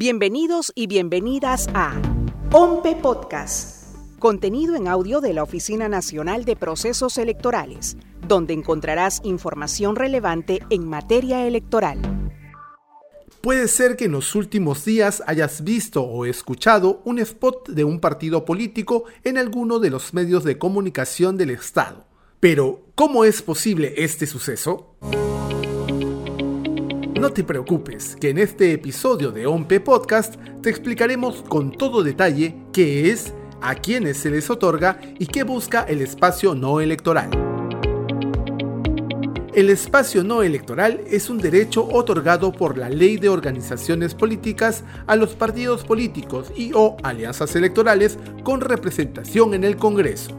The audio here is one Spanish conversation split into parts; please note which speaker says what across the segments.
Speaker 1: Bienvenidos y bienvenidas a OMPE Podcast, contenido en audio de la Oficina Nacional de Procesos Electorales, donde encontrarás información relevante en materia electoral.
Speaker 2: Puede ser que en los últimos días hayas visto o escuchado un spot de un partido político en alguno de los medios de comunicación del Estado. Pero, ¿cómo es posible este suceso? No te preocupes, que en este episodio de OMPE Podcast te explicaremos con todo detalle qué es, a quiénes se les otorga y qué busca el espacio no electoral. El espacio no electoral es un derecho otorgado por la Ley de Organizaciones Políticas a los partidos políticos y o alianzas electorales con representación en el Congreso.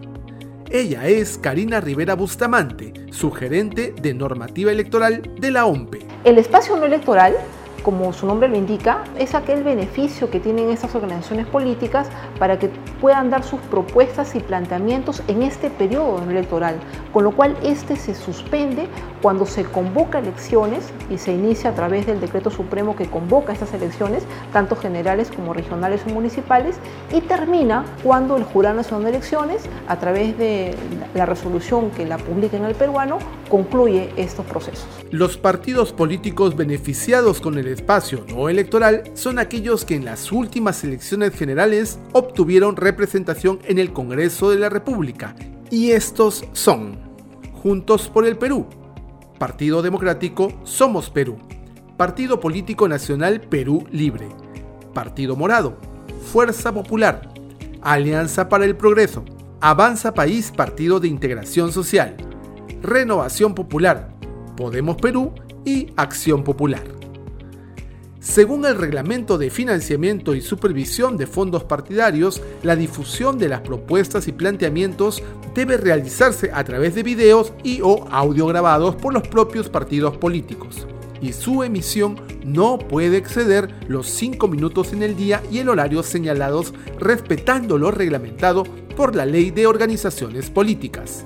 Speaker 2: Ella es Karina Rivera Bustamante, su gerente de normativa electoral de la OMPE.
Speaker 3: El espacio no electoral como su nombre lo indica, es aquel beneficio que tienen estas organizaciones políticas para que puedan dar sus propuestas y planteamientos en este periodo electoral, con lo cual este se suspende cuando se convoca elecciones y se inicia a través del decreto supremo que convoca estas elecciones, tanto generales como regionales o municipales, y termina cuando el Jurado Nacional de Elecciones, a través de la resolución que la publica en el peruano, concluye estos procesos.
Speaker 2: Los partidos políticos beneficiados con el espacio no electoral son aquellos que en las últimas elecciones generales obtuvieron representación en el Congreso de la República. Y estos son Juntos por el Perú, Partido Democrático Somos Perú, Partido Político Nacional Perú Libre, Partido Morado, Fuerza Popular, Alianza para el Progreso, Avanza País Partido de Integración Social, Renovación Popular, Podemos Perú y Acción Popular. Según el reglamento de financiamiento y supervisión de fondos partidarios, la difusión de las propuestas y planteamientos debe realizarse a través de videos y o audio grabados por los propios partidos políticos. Y su emisión no puede exceder los 5 minutos en el día y el horario señalados respetando lo reglamentado por la Ley de Organizaciones Políticas.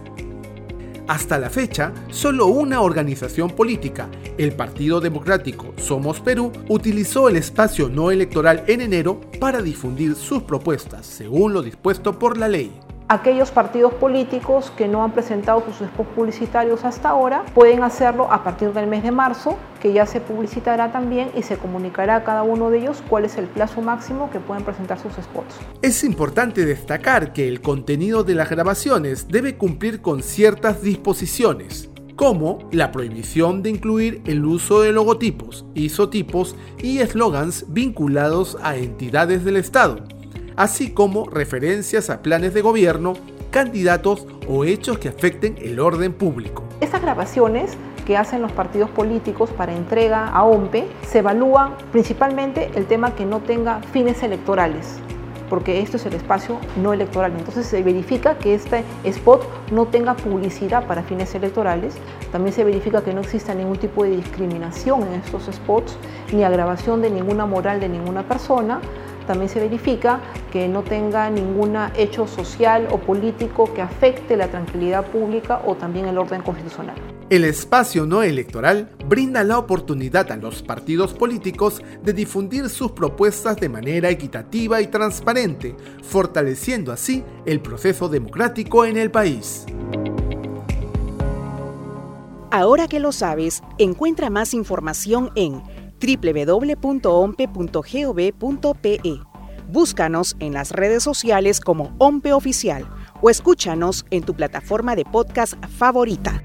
Speaker 2: Hasta la fecha, solo una organización política, el Partido Democrático Somos Perú, utilizó el espacio no electoral en enero para difundir sus propuestas, según lo dispuesto por la ley.
Speaker 3: Aquellos partidos políticos que no han presentado sus spots publicitarios hasta ahora pueden hacerlo a partir del mes de marzo, que ya se publicitará también y se comunicará a cada uno de ellos cuál es el plazo máximo que pueden presentar sus spots.
Speaker 2: Es importante destacar que el contenido de las grabaciones debe cumplir con ciertas disposiciones como la prohibición de incluir el uso de logotipos, isotipos y eslogans vinculados a entidades del Estado, así como referencias a planes de gobierno, candidatos o hechos que afecten el orden público.
Speaker 3: Estas grabaciones que hacen los partidos políticos para entrega a OMPE se evalúan principalmente el tema que no tenga fines electorales porque esto es el espacio no electoral. Entonces se verifica que este spot no tenga publicidad para fines electorales. También se verifica que no exista ningún tipo de discriminación en estos spots, ni agravación de ninguna moral de ninguna persona también se verifica que no tenga ningún hecho social o político que afecte la tranquilidad pública o también el orden constitucional.
Speaker 2: El espacio no electoral brinda la oportunidad a los partidos políticos de difundir sus propuestas de manera equitativa y transparente, fortaleciendo así el proceso democrático en el país.
Speaker 1: Ahora que lo sabes, encuentra más información en www.ompe.gov.pe. Búscanos en las redes sociales como OMPE Oficial o escúchanos en tu plataforma de podcast favorita.